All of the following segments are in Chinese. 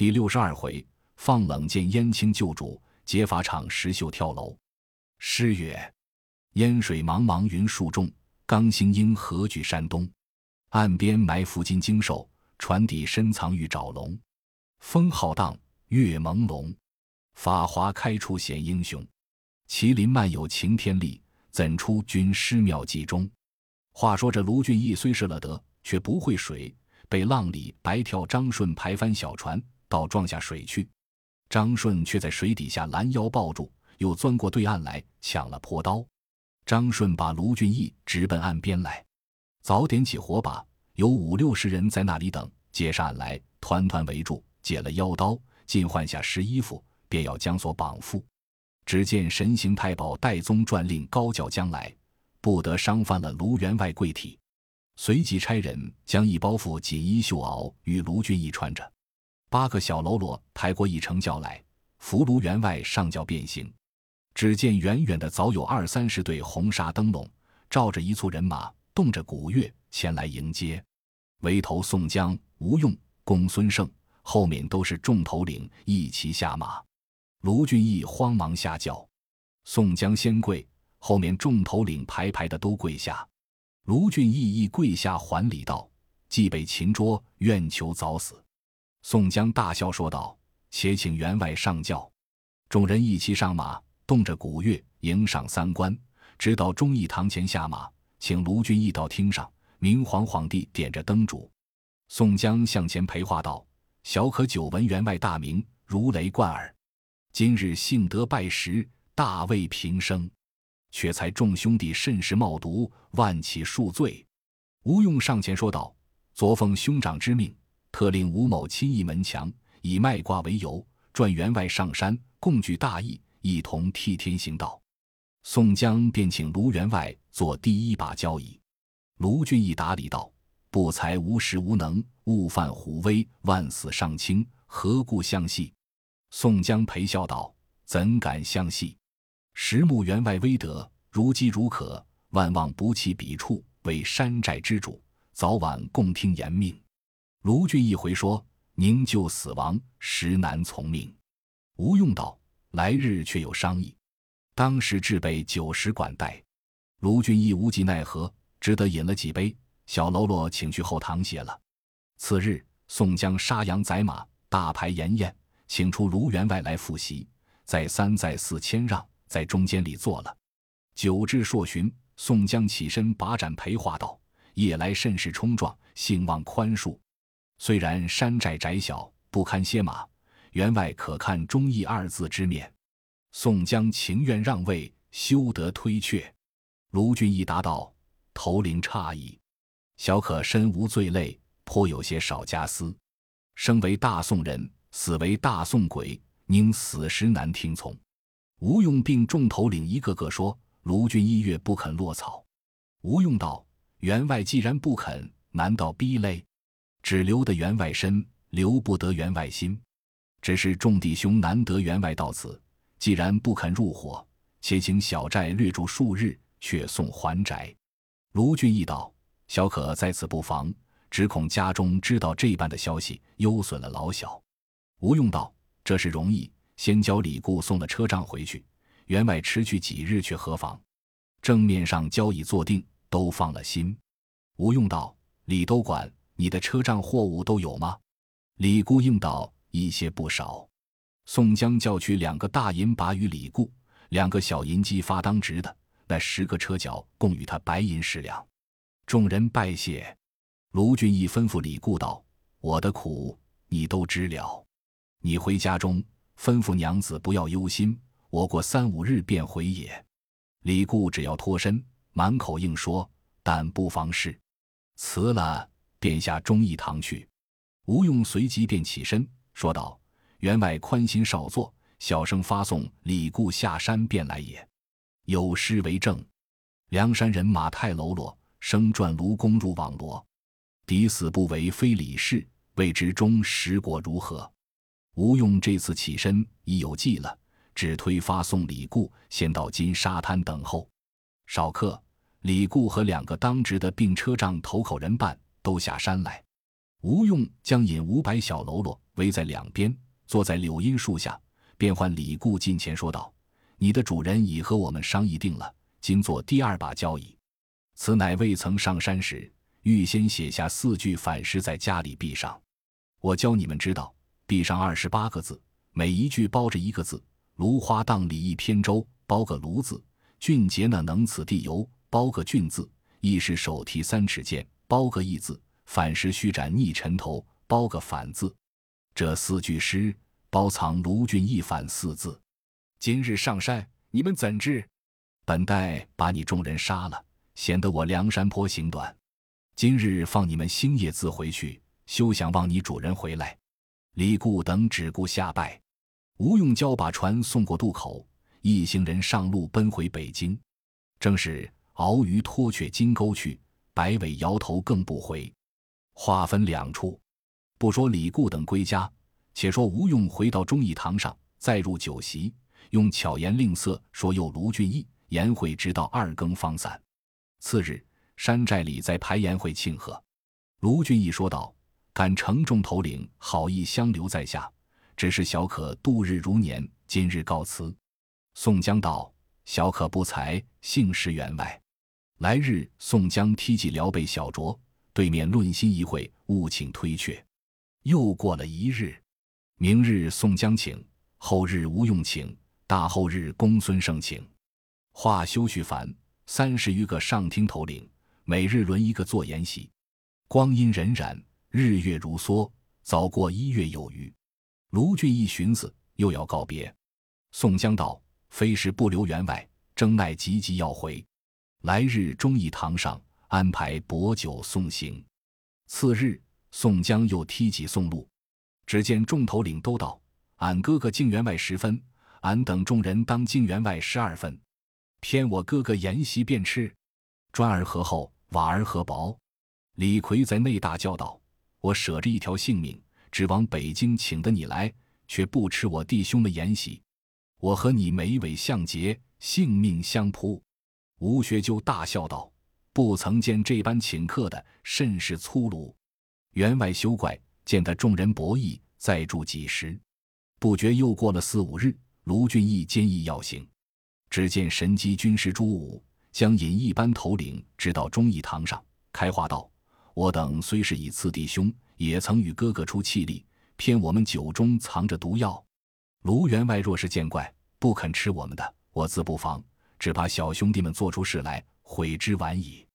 第六十二回，放冷箭燕青救主，劫法场石秀跳楼。诗曰：烟水茫茫云树中，刚星应何惧山东？岸边埋伏金睛兽，船底深藏玉爪龙。风浩荡，月朦胧，法华开处显英雄。麒麟漫有擎天力，怎出军师妙计中？话说这卢俊义虽是了得，却不会水，被浪里白跳张顺排翻小船，倒撞下水去。张顺却在水底下拦腰抱住，又钻过对岸来抢了破刀。张顺把卢俊义直奔岸边来，早点起火把，有五六十人在那里等，接上岸来，团团围住，解了腰刀，尽换下湿衣服，便要将所绑缚。只见神行太保戴宗传令高叫将来。不得伤犯了卢员外贵体，随即差人将一包袱锦衣绣袄与卢俊义穿着，八个小喽啰抬过一乘轿来，扶卢员外上轿便行。只见远远的早有二三十对红纱灯笼，照着一簇人马，动着鼓乐前来迎接。围头宋江、吴用、公孙胜，后面都是众头领一齐下马。卢俊义慌忙下轿，宋江先跪。后面众头领排排的都跪下，卢俊义亦跪下还礼道：“既被擒捉，愿求早死。”宋江大笑说道：“且请员外上轿。”众人一齐上马，动着鼓乐迎上三关，直到忠义堂前下马，请卢俊义到厅上。明皇皇帝点着灯烛，宋江向前陪话道：“小可久闻员外大名，如雷贯耳。今日幸得拜时，大为平生。”却才众兄弟甚是冒毒，万起恕罪。吴用上前说道：“昨奉兄长之命，特令吴某亲诣门墙，以卖卦为由，转员外上山，共具大义，一同替天行道。”宋江便请卢员外做第一把交椅。卢俊义答礼道：“不才无识无能，误犯虎威，万死尚轻，何故相系？”宋江陪笑道：“怎敢相系？”实慕员外威德，如饥如渴，万望不弃彼处，为山寨之主，早晚共听严命。卢俊义回说：“宁救死亡，实难从命。”吴用道：“来日却有商议，当时置备酒食管待。”卢俊义无计奈何，只得饮了几杯。小喽啰请去后堂歇了。次日，宋江杀羊宰马，大排筵宴，请出卢员外来复席，再三再四谦让。在中间里坐了，酒至朔旬，宋江起身把盏陪话道：“夜来甚是冲撞，兴望宽恕。虽然山寨窄小，不堪歇马，员外可看忠义二字之面。”宋江情愿让位，休得推却。卢俊义答道：“头领诧异，小可身无罪累，颇有些少家私。生为大宋人，死为大宋鬼，宁死时难听从。”吴用并众头领一个个说：“卢俊义越不肯落草。”吴用道：“员外既然不肯，难道逼累？只留得员外身，留不得员外心。只是众弟兄难得员外到此，既然不肯入伙，且请小寨略住数日，却送还宅。”卢俊义道：“小可在此不妨，只恐家中知道这般的消息，忧损了老小。”吴用道：“这是容易。”先交李固送了车仗回去，员外迟去几日却何妨？正面上交已坐定，都放了心。吴用道：“李都管，你的车仗货物都有吗？”李固应道：“一些不少。”宋江叫取两个大银把与李固，两个小银机发当值的，那十个车脚共与他白银十两。众人拜谢。卢俊义吩咐李固道：“我的苦你都知了，你回家中。”吩咐娘子不要忧心，我过三五日便回也。李固只要脱身，满口应说，但不妨事。辞了，便下忠义堂去。吴用随即便起身说道：“员外宽心少坐，小生发送李固下山便来也。有诗为证：梁山人马太喽啰，生转卢公入网罗。敌死不为非李氏，未知终实果如何？”吴用这次起身已有计了，只推发送李固先到金沙滩等候。少客，李固和两个当值的并车仗头口人办都下山来。吴用将引五百小喽啰围在两边，坐在柳荫树下，便唤李固近前说道：“你的主人已和我们商议定了，今做第二把交椅。此乃未曾上山时，预先写下四句反诗在家里壁上。我教你们知道，壁上二十八个字，每一句包着一个字。芦花荡里一扁舟，包个芦字；俊杰那能此地游，包个俊字；亦是手提三尺剑，包个义字。”反时须斩逆尘头，包个反字。这四句诗包藏卢俊义反四字。今日上山，你们怎知？本待把你众人杀了，显得我梁山坡行短。今日放你们星夜自回去，休想望你主人回来。李固等只顾下拜。吴用交把船送过渡口，一行人上路奔回北京。正是鳌鱼脱却金钩去，摆尾摇头更不回。话分两处，不说李固等归家，且说吴用回到忠义堂上，再入酒席，用巧言令色说诱卢俊义宴会，直到二更方散。次日，山寨里在排宴会庆贺。卢俊义说道：“敢承重头领好意相留在下，只是小可度日如年，今日告辞。”宋江道：“小可不才，幸识员外。来日宋江梯骑辽北小酌。”对面论心一会，务请推却。又过了一日，明日宋江请，后日吴用请，大后日公孙胜请。话休叙繁，三十余个上厅头领，每日轮一个做筵席。光阴荏苒，日月如梭，早过一月有余。卢俊义寻思，又要告别。宋江道：“非是不留员外，正奈急急要回。来日忠义堂上。”安排薄酒送行。次日，宋江又提起送路，只见众头领都道：“俺哥哥敬员外十分，俺等众人当敬员外十二分。偏我哥哥筵席便吃，砖儿何厚，瓦儿何薄。”李逵在内大叫道：“我舍着一条性命，只往北京请得你来，却不吃我弟兄的筵席。我和你眉尾相结，性命相扑。”吴学究大笑道。不曾见这般请客的，甚是粗鲁。员外休怪，见得众人博弈，再住几时。不觉又过了四五日，卢俊义坚毅要行。只见神机军师朱武将引一班头领直到忠义堂上，开话道：“我等虽是以次弟兄，也曾与哥哥出气力，偏我们酒中藏着毒药。卢员外若是见怪，不肯吃我们的，我自不防，只怕小兄弟们做出事来。”悔之晚矣。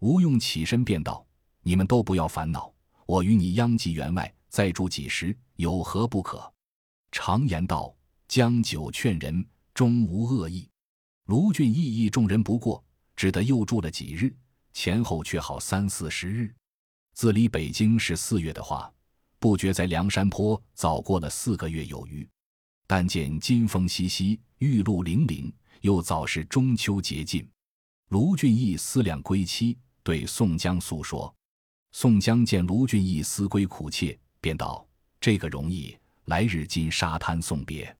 吴用起身便道：“你们都不要烦恼，我与你殃及员外，再住几时，有何不可？”常言道：“将酒劝人，终无恶意。”卢俊义义众人不过，只得又住了几日，前后却好三四十日。自离北京是四月的话，不觉在梁山坡早过了四个月有余。但见金风习习，玉露零零，又早是中秋节近。卢俊义思量归期，对宋江诉说。宋江见卢俊义思归苦切，便道：“这个容易，来日进沙滩送别。”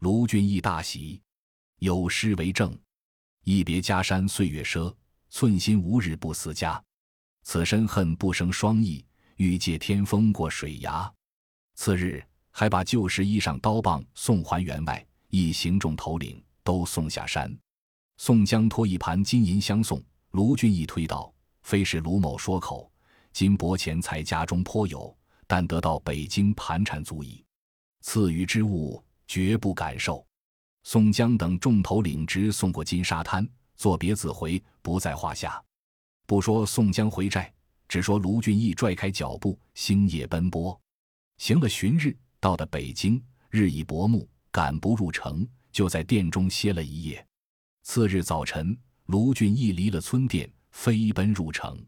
卢俊义大喜，有诗为证：“一别家山岁月赊，寸心无日不思家。此身恨不生双翼，欲借天风过水崖。”次日，还把旧时衣裳刀棒送还员外，一行众头领都送下山。宋江托一盘金银相送，卢俊义推道：“非是卢某说口，金帛钱财家中颇有，但得到北京盘缠足矣。赐予之物绝不敢受。”宋江等众头领直送过金沙滩，作别自回，不在话下。不说宋江回寨，只说卢俊义拽开脚步，星夜奔波，行了旬日，到的北京，日已薄暮，赶不入城，就在殿中歇了一夜。次日早晨，卢俊义离了村店，飞奔入城。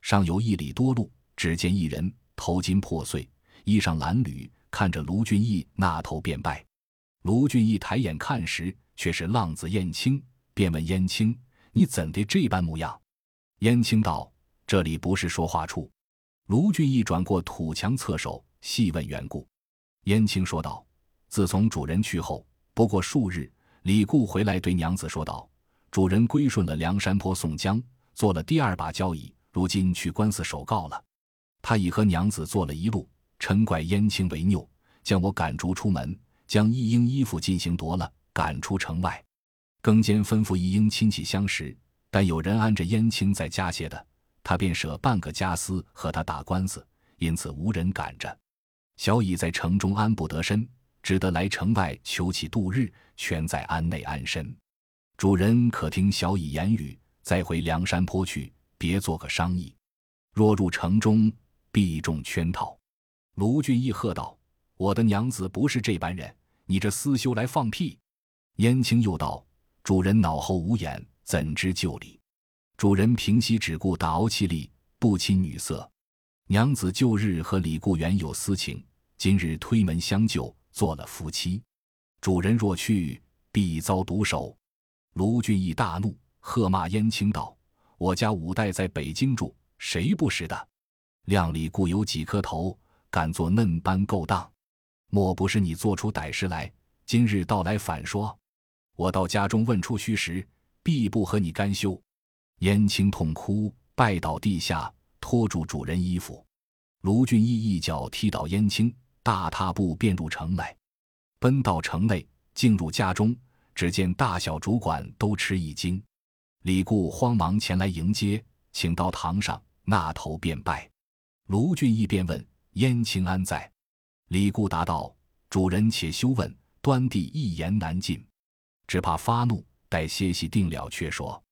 上游一里多路，只见一人头巾破碎，衣裳褴褛，看着卢俊义，那头便拜。卢俊义抬眼看时，却是浪子燕青，便问燕青：“你怎的这般模样？”燕青道：“这里不是说话处。”卢俊义转过土墙侧首，细问缘故。燕青说道：“自从主人去后，不过数日。”李固回来对娘子说道：“主人归顺了梁山坡宋江，做了第二把交椅，如今去官司首告了。”他已和娘子做了一路，嗔怪燕青为拗，将我赶逐出门，将一应衣服进行夺了，赶出城外。更兼吩咐一应亲戚相识，但有人安着燕青在家歇的，他便舍半个家私和他打官司，因此无人赶着。小乙在城中安不得身，只得来城外求其度日，全在安内安身。主人可听小乙言语，再回梁山坡去，别做个商议。若入城中，必中圈套。卢俊义喝道：“我的娘子不是这般人，你这厮休来放屁！”燕青又道：“主人脑后无眼，怎知旧礼？主人平息只顾打怄气力，不亲女色。娘子旧日和李固原有私情，今日推门相救，做了夫妻。主人若去，必遭毒手。”卢俊义大怒，喝骂燕青道：“我家五代在北京住，谁不识的？量里固有几颗头，敢做嫩般勾当？莫不是你做出歹事来？今日到来反说，我到家中问出虚实，必不和你干休。”燕青痛哭，拜倒地下，拖住主人衣服。卢俊义一脚踢倒燕青，大踏步便入城来，奔到城内，进入家中。只见大小主管都吃一惊，李固慌忙前来迎接，请到堂上，纳头便拜。卢俊义便问燕青安在？李固答道：“主人且休问，端地一言难尽，只怕发怒，待歇息定了却说。”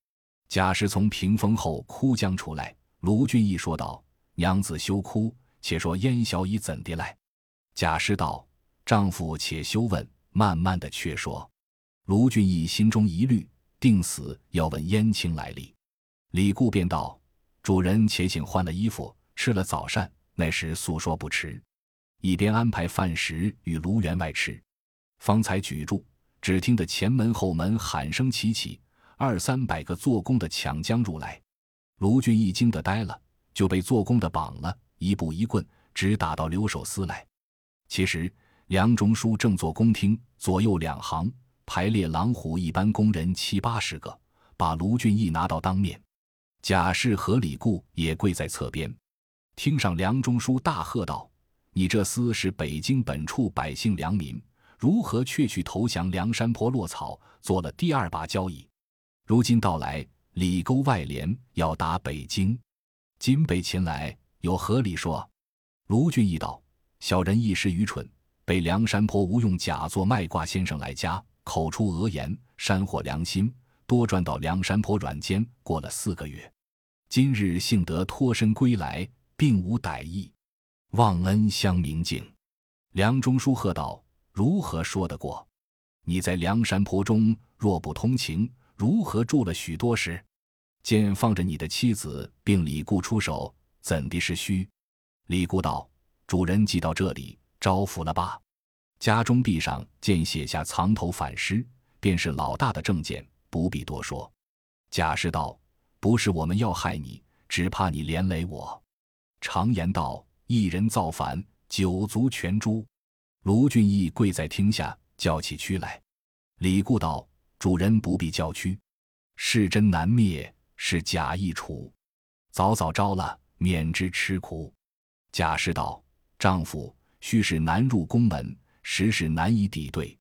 贾氏从屏风后哭将出来，卢俊义说道：“娘子休哭，且说燕小乙怎的来？”贾氏道：“丈夫且休问，慢慢的却说。”卢俊义心中疑虑，定死要问燕青来历。李固便道：“主人且请换了衣服，吃了早膳，那时诉说不迟。”一边安排饭食与卢员外吃，方才举箸，只听得前门后门喊声齐起，二三百个做工的抢将入来。卢俊义惊得呆了，就被做工的绑了，一步一棍，直打到留守司来。其实梁中书正坐宫厅，左右两行。排列狼虎一般工人七八十个，把卢俊义拿到当面。贾氏和李固也跪在侧边，听上梁中书大喝道：“你这厮是北京本处百姓良民，如何却去投降梁山泊落草，做了第二把交椅？如今到来，里沟外连，要打北京，今北前来，有何理说？”卢俊义道：“小人一时愚蠢，被梁山泊吴用假作卖卦先生来家。”口出讹言，煽惑良心，多赚到梁山坡软间。过了四个月，今日幸得脱身归来，并无歹意，望恩相明镜。梁中书喝道：“如何说得过？你在梁山坡中若不通情，如何住了许多时？见放着你的妻子，并李固出手，怎的是虚？”李固道：“主人既到这里，招抚了吧。”家中壁上见写下藏头反诗，便是老大的证件，不必多说。贾氏道：“不是我们要害你，只怕你连累我。常言道，一人造反，九族全诛。”卢俊义跪在厅下，叫起屈来。李固道：“主人不必叫屈，是真难灭，是假易除，早早招了，免之吃苦。”贾氏道：“丈夫须是难入宫门。”实是难以抵对，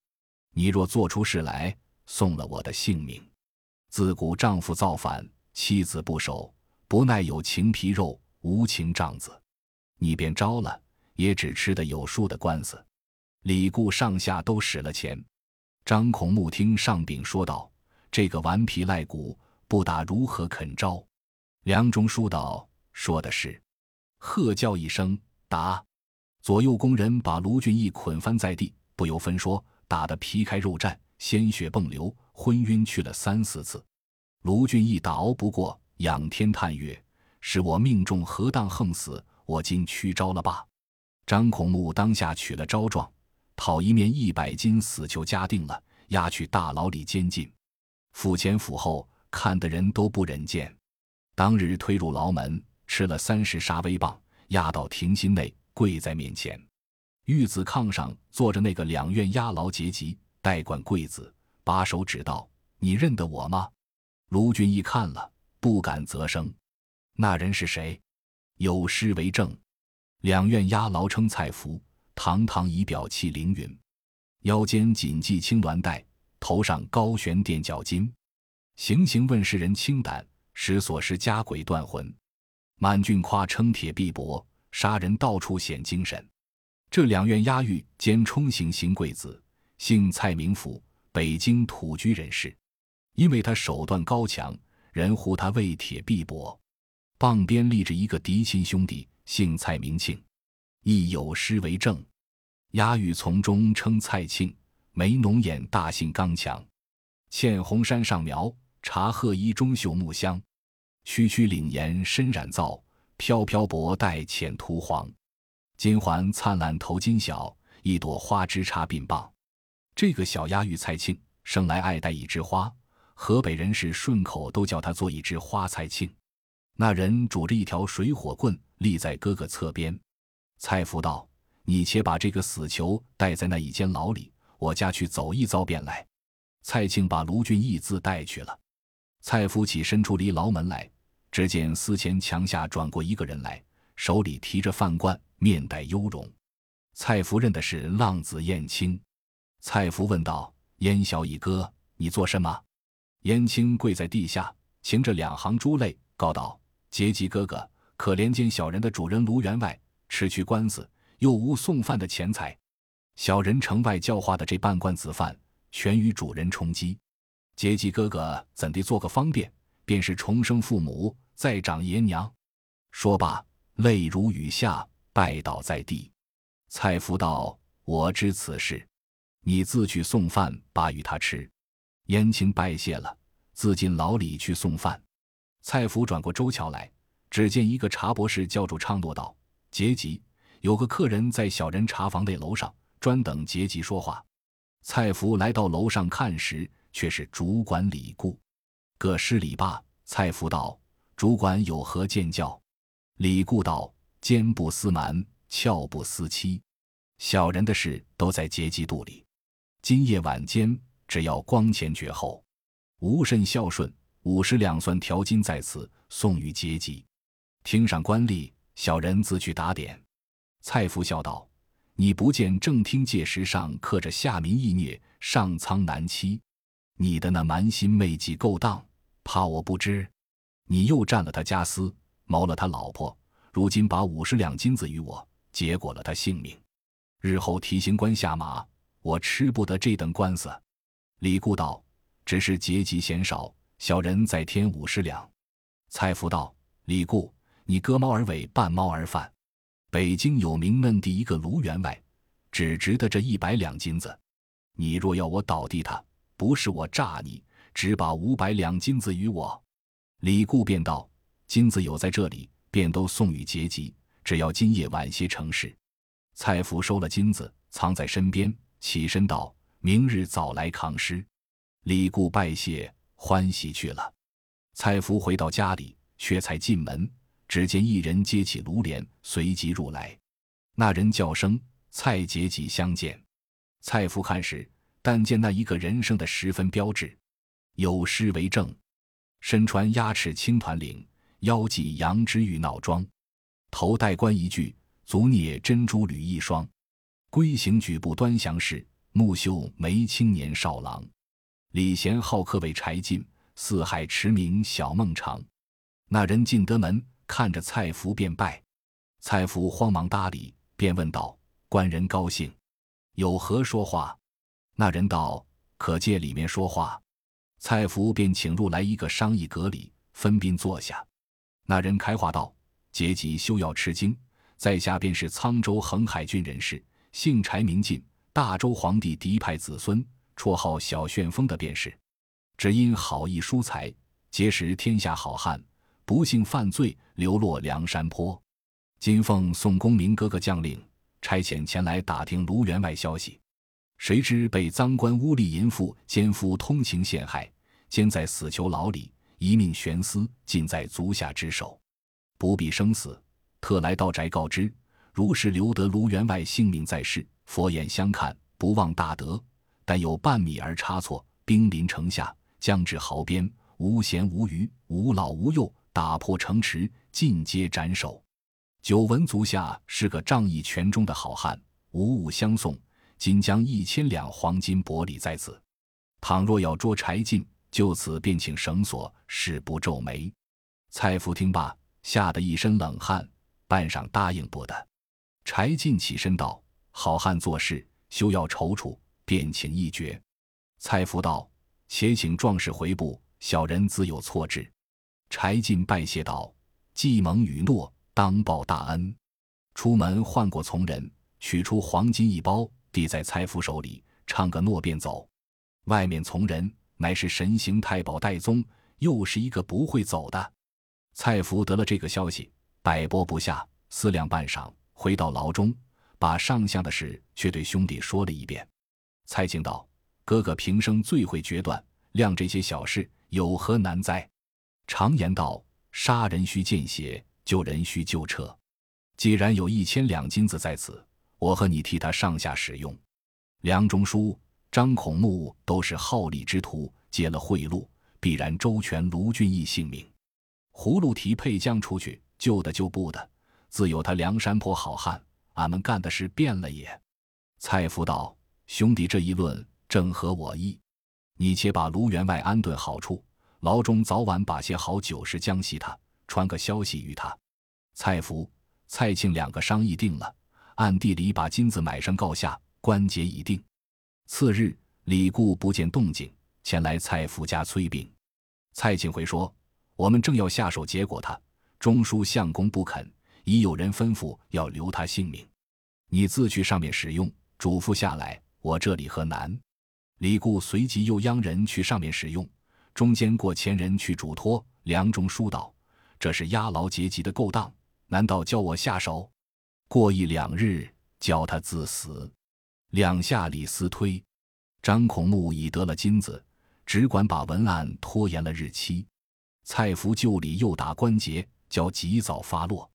你若做出事来，送了我的性命。自古丈夫造反，妻子不守，不奈有情皮肉，无情丈子。你便招了，也只吃得有数的官司。李固上下都使了钱。张孔目听上禀说道：“这个顽皮赖骨，不打如何肯招？”梁中书道：“说的是。”喝叫一声：“打！”左右工人把卢俊义捆翻在地，不由分说，打得皮开肉绽，鲜血迸流，昏晕去了三四次。卢俊义打熬不过，仰天叹曰：“是我命中何当横死？我今屈招了罢。”张孔目当下取了招状，讨一面一百金死囚加定了，押去大牢里监禁。府前府后看的人都不忍见。当日推入牢门，吃了三十杀威棒，押到庭心内。跪在面前，玉子炕上坐着那个两院押牢结级代管贵子，把手指道：“你认得我吗？”卢俊义看了，不敢啧声。那人是谁？有诗为证：“两院押牢称蔡福，堂堂仪表器凌云，腰间紧系青鸾带，头上高悬垫脚巾，行刑问世人清胆，使所施家鬼断魂。满郡夸称铁臂膊，杀人到处显精神。这两院押狱兼冲刑刑贵子，姓蔡名福，北京土居人士。因为他手段高强，人呼他为铁臂膊。傍边立着一个嫡亲兄弟，姓蔡名庆，亦有诗为证。押狱从中称蔡庆，眉浓眼大，性刚强。嵌红山上苗，茶褐衣中绣木香。区区领檐深染皂，飘飘薄带浅涂黄。金环灿烂头巾小，一朵花枝插鬓棒。这个小押狱蔡庆，生来爱戴一枝花，河北人士顺口都叫他做一枝花蔡庆。那人拄着一条水火棍，立在哥哥侧边。蔡福道：“你且把这个死囚带在那一间牢里，我家去走一遭便来。”蔡庆把卢俊义自带去了。蔡福起身出离牢门来，只见司前墙下转过一个人来，手里提着饭罐，面带忧容。蔡福认的是浪子燕青。蔡福问道：“燕小乙哥，你做什么？”燕青跪在地下，噙着两行珠泪，告道。结吉哥哥，可怜见小人的主人卢员外吃去官司，又无送饭的钱财，小人城外教化的这半罐子饭，全与主人充饥。结吉哥哥怎地做个方便，便是重生父母，再长爷娘。说罢，泪如雨下，拜倒在地。蔡福道：“我知此事，你自去送饭，把与他吃。”燕青拜谢了，自进牢里去送饭。蔡福转过周桥来，只见一个茶博士叫住昌诺道：“杰吉，有个客人在小人茶房内楼上，专等杰吉说话。”蔡福来到楼上看时，却是主管李固。各施礼罢，蔡福道：“主管有何见教？”李固道：“奸不思瞒，俏不思欺，小人的事都在杰吉肚里。今夜晚间，只要光前绝后，无甚孝顺。”五十两算条金在此，送与节吉。听上官吏，小人自去打点。蔡福笑道：“你不见正厅界石上刻着下民易孽，上苍难欺。你的那蛮心昧计勾当，怕我不知？你又占了他家私，谋了他老婆，如今把五十两金子与我，结果了他性命。日后提刑官下马，我吃不得这等官司。”李固道：“只是节吉嫌少。”小人再添五十两。蔡福道：“李固，你割猫而尾，半猫而饭。北京有名嫩第一个卢员外，只值得这一百两金子。你若要我倒地他，不是我诈你，只把五百两金子与我。”李固便道：“金子有在这里，便都送与节吉，只要今夜晚些成事。”蔡福收了金子，藏在身边，起身道：“明日早来扛尸。”李固拜谢。欢喜去了。蔡福回到家里，却才进门，只见一人接起炉帘，随即入来。那人叫声“蔡杰吉相见”。蔡福看时，但见那一个人生的十分标致，有诗为证：“身穿鸭翅青团领，腰系羊脂玉闹装，头戴冠一具，足蹑珍珠履一双。龟行举步端详时，目秀眉青年少郎。”李贤好客为柴进，四海驰名小孟尝。那人进得门，看着蔡福便拜。蔡福慌忙搭理，便问道：“官人高兴，有何说话？”那人道：“可借里面说话。”蔡福便请入来一个商议阁里，分宾坐下。那人开话道：“节吉休要吃惊，在下便是沧州横海郡人士，姓柴名进，大周皇帝嫡派子孙。”绰号小旋风的便是，只因好义疏财，结识天下好汉，不幸犯罪，流落梁山坡。今奉宋公明哥哥将令，差遣前来打听卢员外消息，谁知被赃官污吏淫妇奸夫通情陷害，监在死囚牢里，一命悬丝，尽在足下之手，不必生死，特来到宅告知，如是留得卢员外性命在世，佛眼相看，不忘大德。但有半米而差错，兵临城下，将至壕边，无闲无余，无老无幼，打破城池，尽皆斩首。久闻足下是个仗义拳忠的好汉，无物相送，今将一千两黄金薄礼在此。倘若要捉柴进，就此便请绳索，誓不皱眉。”蔡福听罢，吓得一身冷汗，半晌答应不得。柴进起身道：“好汉做事，休要踌躇，便请一决。”蔡福道：“且请壮士回部，小人自有措置。”柴进拜谢道：“既蒙允诺，当报大恩。”出门唤过从人，取出黄金一包，递在蔡福手里，唱个诺便走。外面从人乃是神行太保戴宗，又是一个不会走的。蔡福得了这个消息，百拨不下，思量半晌，回到牢中，把上相的事却对兄弟说了一遍。蔡京道：“哥哥平生最会决断，量这些小事有何难哉？常言道，杀人须见血，救人须救彻。既然有一千两金子在此，我和你替他上下使用。梁中书、张孔目都是好利之徒，接了贿赂，必然周全卢俊义性命。葫芦提配将出去，救的救不得，自有他梁山泊好汉，俺们干的事变了也。”蔡福道：“兄弟这一论正合我意，你且把卢员外安顿好处。”牢中早晚把些好酒食将息他，传个消息与他。蔡福、蔡庆两个商议定了，暗地里把金子买上告下，关节已定。次日，李固不见动静，前来蔡福家催禀。蔡庆回说：“我们正要下手结果他，中书相公不肯，已有人吩咐要留他性命。你自去上面使用，嘱咐下来，我这里何难？”李固随即又央人去上面使用。中间过前人去嘱托，梁中书道：“这是押牢劫级的勾当，难道叫我下手？过一两日，教他自死。”两下李斯推，张孔目已得了金子，只管把文案拖延了日期。蔡福就里又打关节，叫及早发落。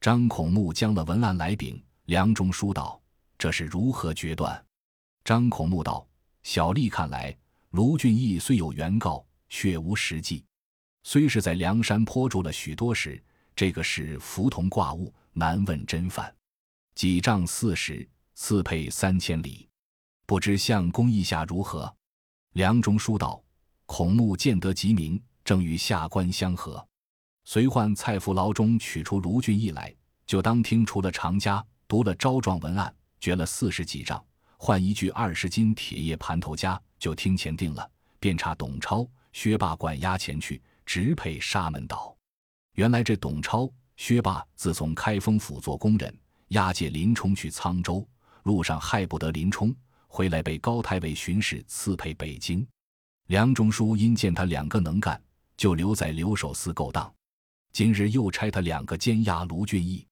张孔目将了文案来禀梁中书道：“这是如何决断？”张孔目道：“小吏看来，卢俊义虽有原告。”却无实际，虽是在梁山坡住了许多时，这个是浮同挂物，难问真犯。几丈四十，赐配三千里，不知相公意下如何？梁中书道：孔目见得极明，正与下官相合。随唤蔡福牢中取出卢俊义来，就当听除了长家，读了招状文案，掘了四十几丈，换一具二十斤铁叶盘头枷，就听前定了，便差董超。薛霸管押前去，直配沙门岛。原来这董超、薛霸自从开封府做工人，押解林冲去沧州，路上害不得林冲，回来被高太尉巡视赐配北京。梁中书因见他两个能干，就留在留守司勾当。今日又差他两个监押卢俊义。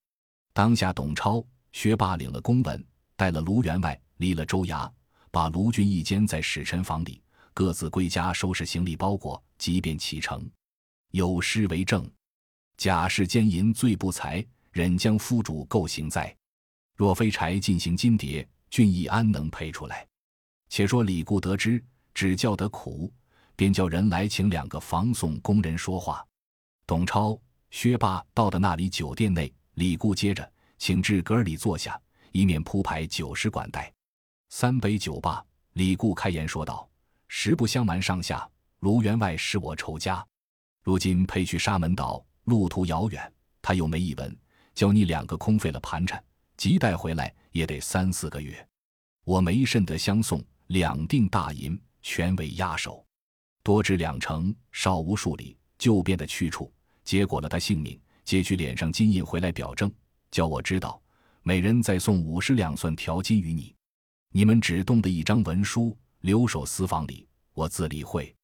当下董超、薛霸领了公文，带了卢员外离了州衙，把卢俊义监在使臣房里。各自归家收拾行李包裹，即便启程。有诗为证：“假释奸淫罪不才，忍将夫主构刑在。若非柴进行金蝶，俊义安能配出来？”且说李固得知，只叫得苦，便叫人来请两个防送工人说话。董超、薛霸到的那里酒店内，李固接着请至阁里坐下，一面铺排酒食管待。三杯酒罢，李固开言说道。实不相瞒上下，卢员外是我仇家，如今配去沙门岛，路途遥远，他又没一文，叫你两个空费了盘缠，急带回来也得三四个月。我没甚得相送，两锭大银全为押手，多至两成，少无数里，就变的去处，结果了他性命，揭去脸上金印回来表证，叫我知道，每人再送五十两算条金与你，你们只动的一张文书。留守私房里，我自理会。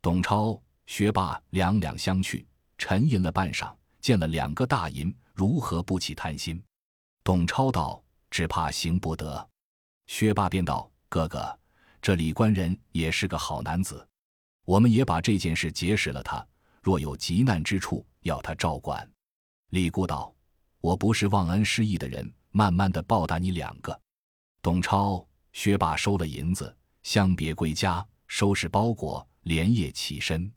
董超、薛霸两两相去，沉吟了半晌，见了两个大银，如何不起贪心？董超道：“只怕行不得。”薛霸便道：“哥哥，这李官人也是个好男子，我们也把这件事结识了他。若有急难之处，要他照管。”李固道：“我不是忘恩失义的人，慢慢的报答你两个。”董超、薛霸收了银子。相别归家，收拾包裹，连夜起身。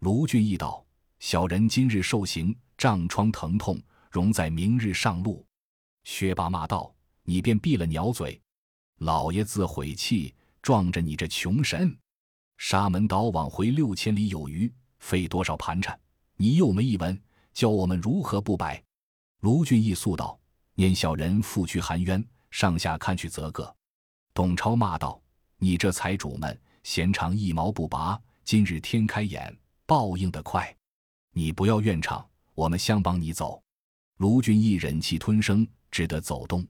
卢俊义道：“小人今日受刑，胀疮疼痛，容在明日上路。”薛霸骂道：“你便闭了鸟嘴！老爷自悔气，撞着你这穷神！沙门岛往回六千里有余，费多少盘缠？你又没一文，教我们如何不白？”卢俊义诉道：“念小人负屈含冤，上下看去则个。”董超骂道：“你这财主们，闲常一毛不拔，今日天开眼，报应的快！你不要怨场，我们相帮你走。”卢俊义忍气吞声。只得走动，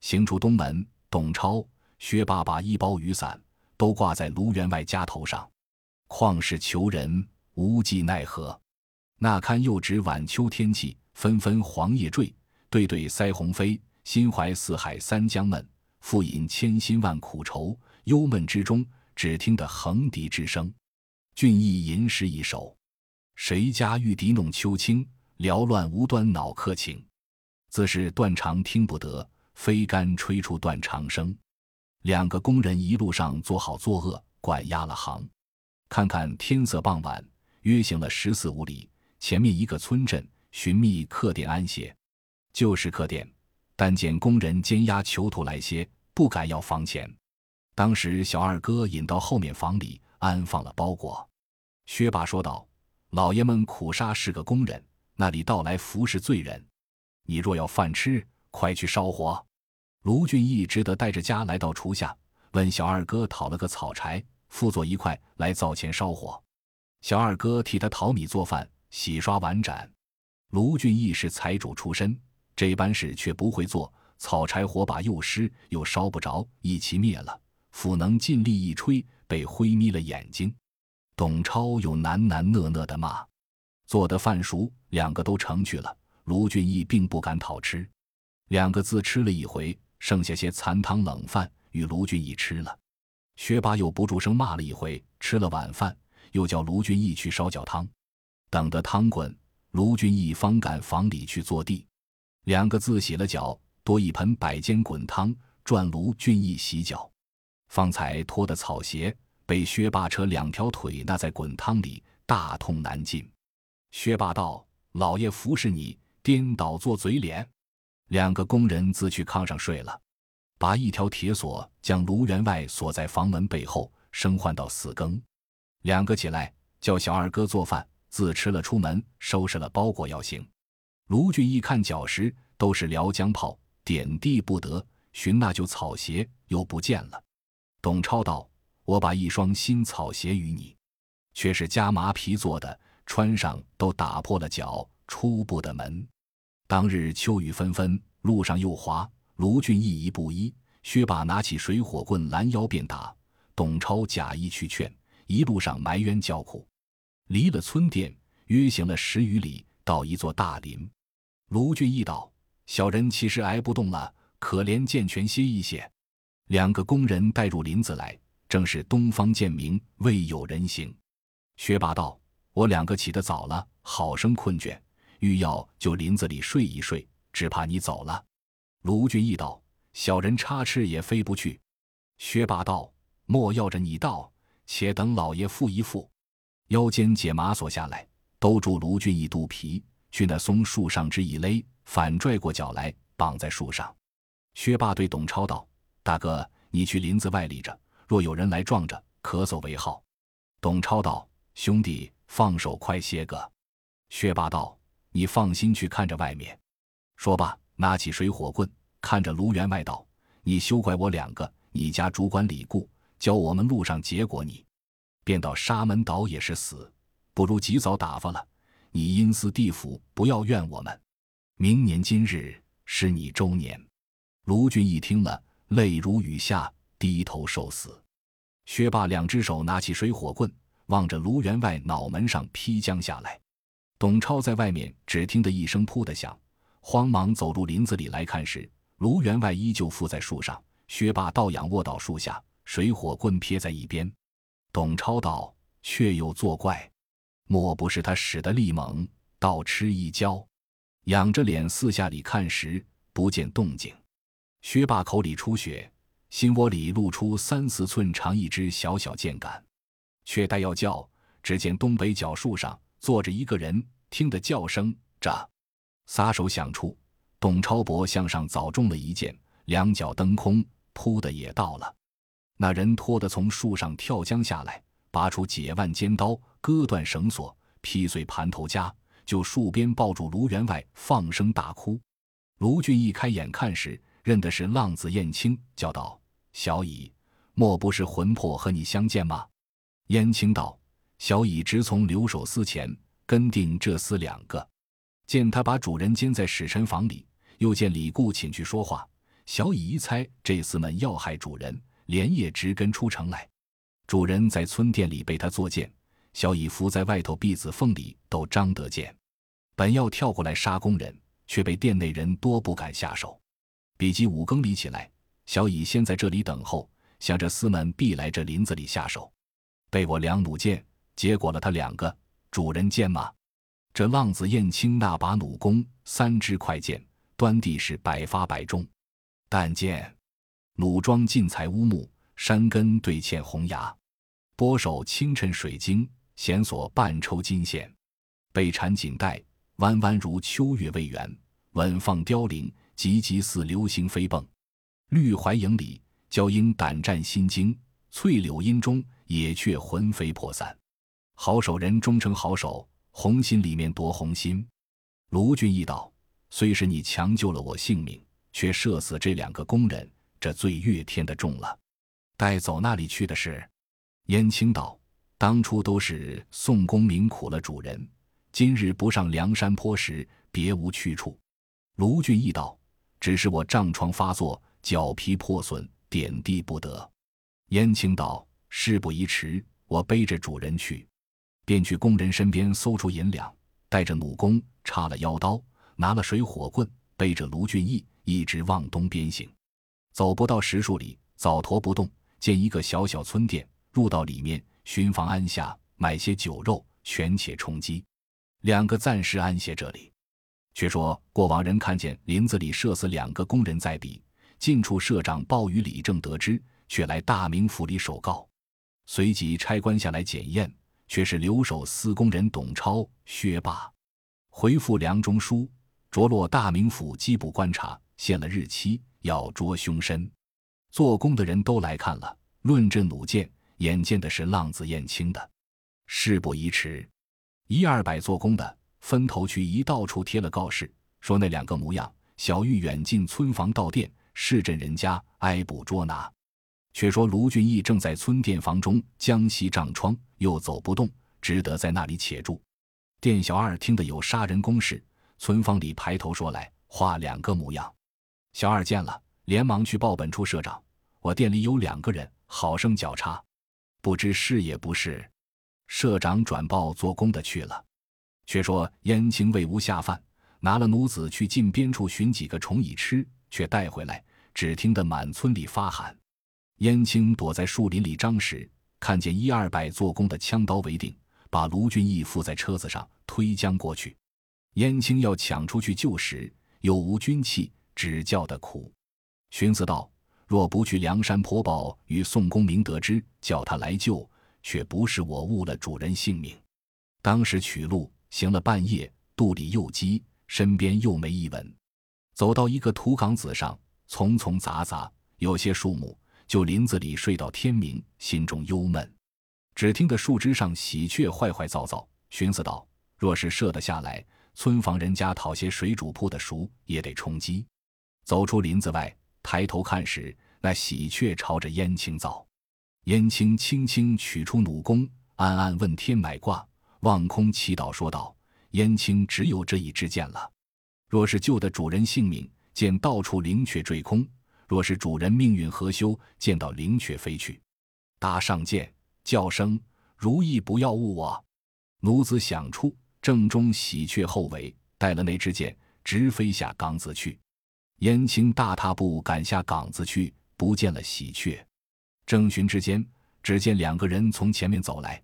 行出东门。董超、薛霸把一包雨伞都挂在卢员外家头上，旷世求人，无计奈何。那堪又值晚秋天气，纷纷黄叶坠，对对腮红飞。心怀四海三江闷，复饮千辛万苦愁。忧闷之中，只听得横笛之声。俊逸吟诗一首：谁家玉笛弄秋清，缭乱无端恼客情。自是断肠听不得，飞干吹出断肠声。两个工人一路上做好作恶，管押了行。看看天色傍晚，约行了十四五里，前面一个村镇，寻觅客店安歇。就是客店，但见工人监押囚徒来歇，不敢要房钱。当时小二哥引到后面房里，安放了包裹。薛霸说道：“老爷们苦杀是个工人，那里到来服侍罪人。”你若要饭吃，快去烧火。卢俊义只得带着家来到厨下，问小二哥讨了个草柴，复做一块来灶前烧火。小二哥替他淘米做饭、洗刷碗盏。卢俊义是财主出身，这般事却不会做。草柴火把又湿又烧不着，一起灭了。斧能尽力一吹，被灰眯了眼睛。董超又喃喃讷讷的骂。做的饭熟，两个都盛去了。卢俊义并不敢讨吃，两个字吃了一回，剩下些残汤冷饭与卢俊义吃了。薛八又不住声骂了一回，吃了晚饭，又叫卢俊义去烧脚汤。等得汤滚，卢俊义方赶房里去坐地。两个字洗了脚，多一盆百煎滚汤，转卢俊义洗脚。方才脱的草鞋被薛霸扯两条腿那在滚汤里，大痛难禁。薛霸道：“老爷服侍你。”颠倒做嘴脸，两个工人自去炕上睡了，把一条铁锁将卢员外锁在房门背后，生唤到死更。两个起来叫小二哥做饭，自吃了出门，收拾了包裹要行。卢俊义看脚时都是辽江炮，点地不得，寻那旧草鞋又不见了。董超道：“我把一双新草鞋与你，却是加麻皮做的，穿上都打破了脚，出不的门。”当日秋雨纷纷，路上又滑。卢俊义一步一，薛霸拿起水火棍拦腰便打。董超假意去劝，一路上埋怨叫苦。离了村店，约行了十余里，到一座大林。卢俊义道：“小人其实挨不动了，可怜健全歇一歇。”两个工人带入林子来，正是东方见明，未有人行。薛霸道：“我两个起得早了，好生困倦。”欲要就林子里睡一睡，只怕你走了。卢俊义道：“小人插翅也飞不去。”薛霸道：“莫要着你道，且等老爷复一复。”腰间解麻索下来，兜住卢俊义肚皮，去那松树上之一勒，反拽过脚来，绑在树上。薛霸对董超道：“大哥，你去林子外立着，若有人来撞着，咳嗽为号。”董超道：“兄弟，放手快些个。”薛霸道。你放心去看着外面，说罢，拿起水火棍，看着卢员外道：“你休怪我两个，你家主管李固教我们路上结果你，便到沙门岛也是死，不如及早打发了。你阴司地府不要怨我们。明年今日是你周年。”卢俊义听了，泪如雨下，低头受死。薛霸两只手拿起水火棍，望着卢员外脑门上劈将下来。董超在外面只听得一声“噗”的响，慌忙走入林子里来看时，卢员外依旧附在树上，薛霸倒仰卧倒树下，水火棍撇在一边。董超道：“却有作怪，莫不是他使的力猛，倒吃一跤？”仰着脸四下里看时，不见动静。薛霸口里出血，心窝里露出三四寸长一支小小箭杆，却待要叫，只见东北角树上。坐着一个人，听得叫声，这撒手想处，董超伯向上早中了一箭，两脚蹬空，扑的也到了。那人拖的从树上跳江下来，拔出解腕尖刀，割断绳索，劈碎盘头夹，就树边抱住卢员外，放声大哭。卢俊义开眼看时，认的是浪子燕青，叫道：“小乙，莫不是魂魄和你相见吗？”燕青道：“小乙直从留守司前跟定这厮两个，见他把主人监在使臣房里，又见李固请去说话，小乙一猜这厮们要害主人。”连夜直跟出城来，主人在村店里被他作践，小乙伏在外头壁子缝里都张得见。本要跳过来杀工人，却被店内人多不敢下手。比及五更里起来，小乙先在这里等候，想着厮们必来这林子里下手，被我两弩箭结果了他两个。主人见吗？这浪子燕青那把弩弓三支快箭，端地是百发百中，但见。弩装尽采乌木，山根对嵌红崖，拨手轻衬水晶，弦索半抽金线，背缠锦带，弯弯如秋月未圆，稳放凋零，急急似流星飞蹦。绿槐影里，娇莺胆战心惊；翠柳阴中，野雀魂飞魄散。好手人终成好手，红心里面夺红心。卢俊义道：“虽是你强救了我性命，却射死这两个工人。”这罪越添的重了，带走那里去的是？燕青道：“当初都是宋公明苦了主人，今日不上梁山坡时，别无去处。”卢俊义道：“只是我胀疮发作，脚皮破损，点滴不得。”燕青道：“事不宜迟，我背着主人去。”便去工人身边搜出银两，带着弩弓，插了腰刀，拿了水火棍，背着卢俊义，一直往东边行。走不到十数里，早驼不动，见一个小小村店，入到里面，寻房安下，买些酒肉，权且充饥。两个暂时安歇这里。却说过往人看见林子里射死两个工人在比，近处社长鲍与李正得知，却来大名府里首告，随即差官下来检验，却是留守司工人董超、薛霸。回复梁中书，着落大名府缉捕观察，限了日期。要捉凶身，做工的人都来看了。论阵弩箭，眼见的是浪子燕青的。事不宜迟，一二百做工的分头去一到处贴了告示，说那两个模样。小玉远近村房到店，市镇人家挨捕捉拿。却说卢俊义正在村店房中将息帐窗，又走不动，只得在那里且住。店小二听得有杀人公事，村坊里排头说来画两个模样。小二见了，连忙去报本处社长：“我店里有两个人，好生绞查，不知是也不是。”社长转报做工的去了。却说燕青为无下饭，拿了奴子去近边处寻几个虫蚁吃，却带回来，只听得满村里发喊。燕青躲在树林里张时，看见一二百做工的枪刀为定，把卢俊义附在车子上推将过去。燕青要抢出去救时，又无军器。只叫的苦，寻思道：若不去梁山坡报与宋公明得知，叫他来救，却不是我误了主人性命。当时取路行了半夜，肚里又饥，身边又没一文，走到一个土岗子上，丛丛杂杂，有些树木，就林子里睡到天明，心中忧闷。只听得树枝上喜鹊坏坏噪噪，寻思道：若是射得下来，村房人家讨些水煮铺的熟，也得充饥。走出林子外，抬头看时，那喜鹊朝着燕青造。燕青轻轻取出弩弓，暗暗问天买卦，望空祈祷说道：“燕青只有这一支箭了。若是救得主人性命，见到处灵雀坠空；若是主人命运何休，见到灵雀飞去。搭上箭，叫声如意，不要误我。”奴子想出，正中喜鹊后尾，带了那支箭，直飞下岗子去。燕青大踏步赶下岗子去，不见了喜鹊。正寻之间，只见两个人从前面走来，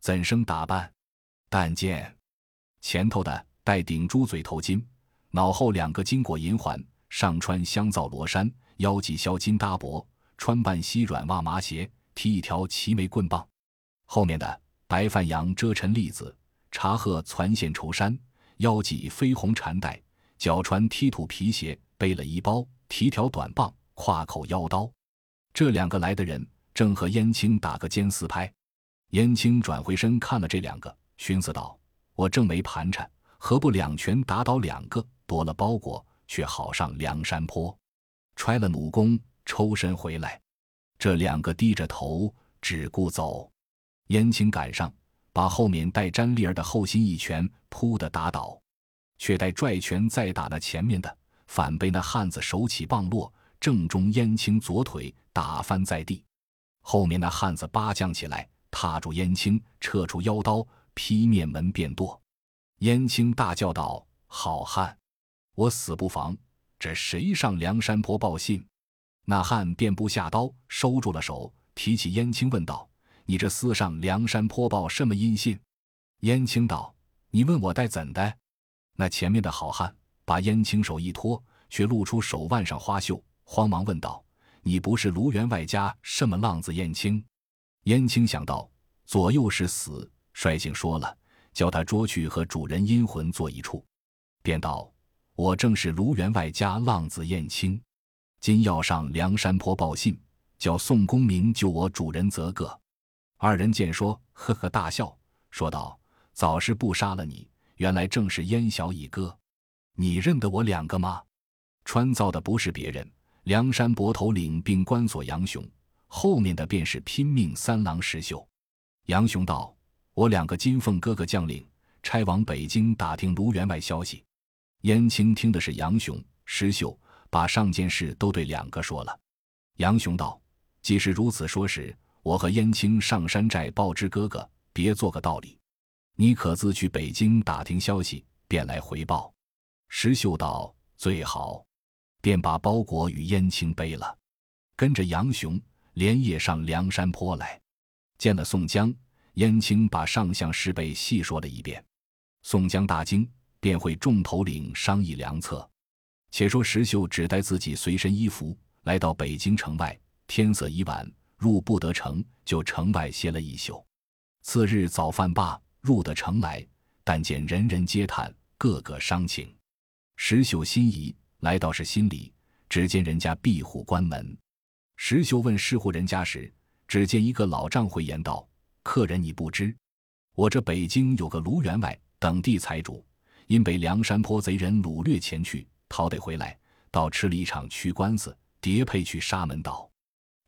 怎生打扮？但见前头的戴顶猪嘴头巾，脑后两个金果银环，上穿香皂罗衫，腰系销金搭脖，穿半膝软袜麻鞋，提一条齐眉棍棒。后面的白范阳遮尘粒子，茶褐攒线绸衫，腰系绯红缠带。脚穿踢土皮鞋，背了一包提条短棒，挎口腰刀。这两个来的人正和燕青打个肩四拍。燕青转回身看了这两个，寻思道：“我正没盘缠，何不两拳打倒两个，夺了包裹，却好上梁山坡？”揣了弩弓，抽身回来。这两个低着头，只顾走。燕青赶上，把后面带詹丽儿的后心一拳扑的打倒，却待拽拳再打那前面的，反被那汉子手起棒落，正中燕青左腿，打翻在地。后面那汉子八将起来，踏住燕青，撤出腰刀，劈面门便剁。燕青大叫道：“好汉，我死不防！这谁上梁山坡报信？”那汉便不下刀，收住了手，提起燕青问道：“你这厮上梁山坡报什么音信？”燕青道：“你问我待怎的？”那前面的好汉把燕青手一拖，却露出手腕上花绣，慌忙问道：“你不是卢员外家什么浪子燕青？”燕青想到左右是死，率性说了，叫他捉去和主人阴魂坐一处，便道：“我正是卢员外家浪子燕青。”今要上梁山坡报信，叫宋公明救我主人则个。二人见说，呵呵大笑，说道：“早是不杀了你，原来正是燕小乙哥。你认得我两个吗？穿造的不是别人，梁山泊头领并关索杨雄，后面的便是拼命三郎石秀。”杨雄道：“我两个金凤哥哥将领，差往北京打听卢员外消息。”燕青听的是杨雄、石秀。把上件事都对两个说了。杨雄道：“既是如此说时，我和燕青上山寨报知哥哥，别做个道理。你可自去北京打听消息，便来回报。”石秀道：“最好。”便把包裹与燕青背了，跟着杨雄连夜上梁山坡来。见了宋江，燕青把上相事备细说了一遍。宋江大惊，便会众头领商议良策。且说石秀只带自己随身衣服来到北京城外，天色已晚，入不得城，就城外歇了一宿。次日早饭罢，入得城来，但见人人皆叹，个个伤情。石秀心疑，来到是心里，只见人家闭户关门。石秀问是户人家时，只见一个老丈回言道：“客人你不知，我这北京有个卢员外等地财主，因被梁山坡贼人掳掠前去。”逃得回来，倒吃了一场屈官司，叠配去沙门岛，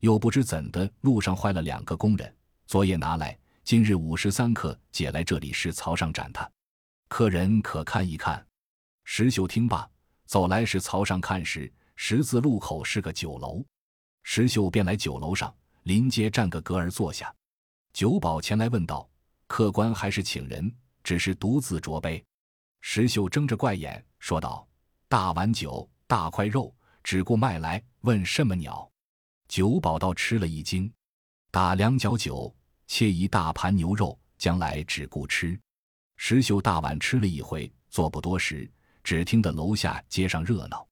又不知怎的，路上坏了两个工人。昨夜拿来，今日午时三刻解来这里是曹上斩他。客人可看一看。石秀听罢，走来时曹上看时，十字路口是个酒楼。石秀便来酒楼上临街占个格儿坐下。酒保前来问道：“客官还是请人，只是独自酌杯？”石秀睁着怪眼说道。大碗酒，大块肉，只顾卖来问什么鸟？酒保倒吃了一惊，打两角酒，切一大盘牛肉，将来只顾吃。石秀大碗吃了一回，坐不多时，只听得楼下街上热闹。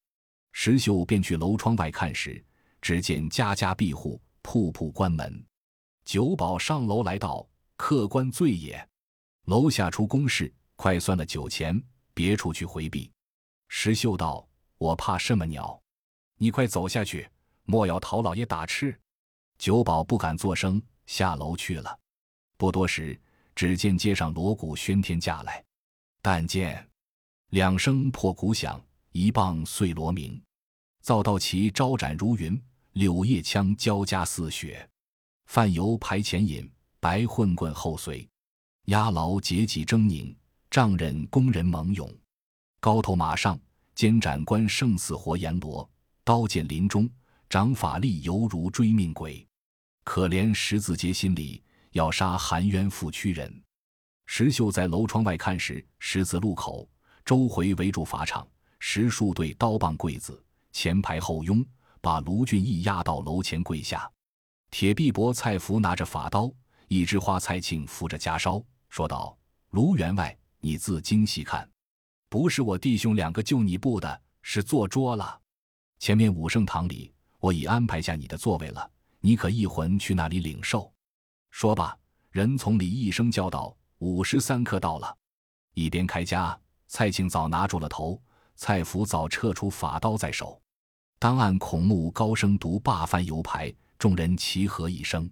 石秀便去楼窗外看时，只见家家闭户，铺铺关门。酒保上楼来道：“客官醉也。”楼下出公事，快算了酒钱，别处去回避。石秀道：“我怕什么鸟？你快走下去，莫要陶老爷打吃。”酒保不敢作声，下楼去了。不多时，只见街上锣鼓喧天架来，但见两声破鼓响，一棒碎锣鸣，灶道旗招展如云，柳叶枪交加似雪，范油排前引，白混棍后随，押牢结戟狰狞，丈人工人猛勇。高头马上，监斩官胜似活阎罗；刀剑林中，掌法力犹如追命鬼。可怜十字街心里，要杀含冤负屈人。石秀在楼窗外看时，十字路口周回围住法场，十数对刀棒柜子，前排后拥，把卢俊义押到楼前跪下。铁臂膊蔡福拿着法刀，一枝花蔡庆扶着家烧，说道：“卢员外，你自精细看。”不是我弟兄两个救你不的，是坐桌了。前面武圣堂里，我已安排下你的座位了，你可一魂去那里领受。说罢，人从里一声叫道：“午时三刻到了。”一边开家，蔡庆早拿住了头，蔡福早撤出法刀在手。当岸孔目高声读罢饭游牌，众人齐喝一声。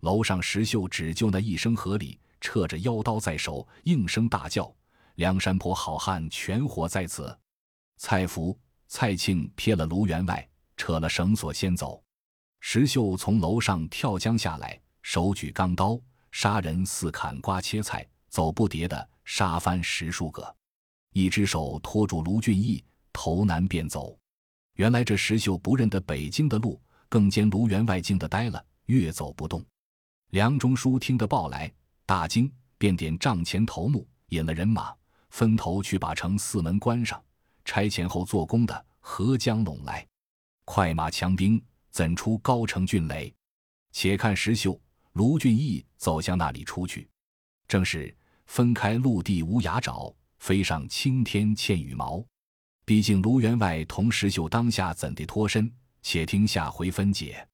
楼上石秀只就那一声合理，撤着腰刀在手，应声大叫：“梁山泊好汉全活在此！”蔡福、蔡庆撇了卢员外，扯了绳索先走。石秀从楼上跳江下来，手举钢刀，杀人似砍瓜切菜，走不迭的杀翻十数个，一只手托住卢俊义，头南便走。原来这石秀不认得北京的路，更见卢员外惊得呆了，越走不动。梁中书听得报来，大惊，便点帐前头目，引了人马，分头去把城四门关上，差前后做工的合江拢来，快马强兵，怎出高城峻垒？且看石秀、卢俊义走向那里出去，正是分开陆地无涯沼，飞上青天嵌羽毛。毕竟卢员外同石秀当下怎地脱身？且听下回分解。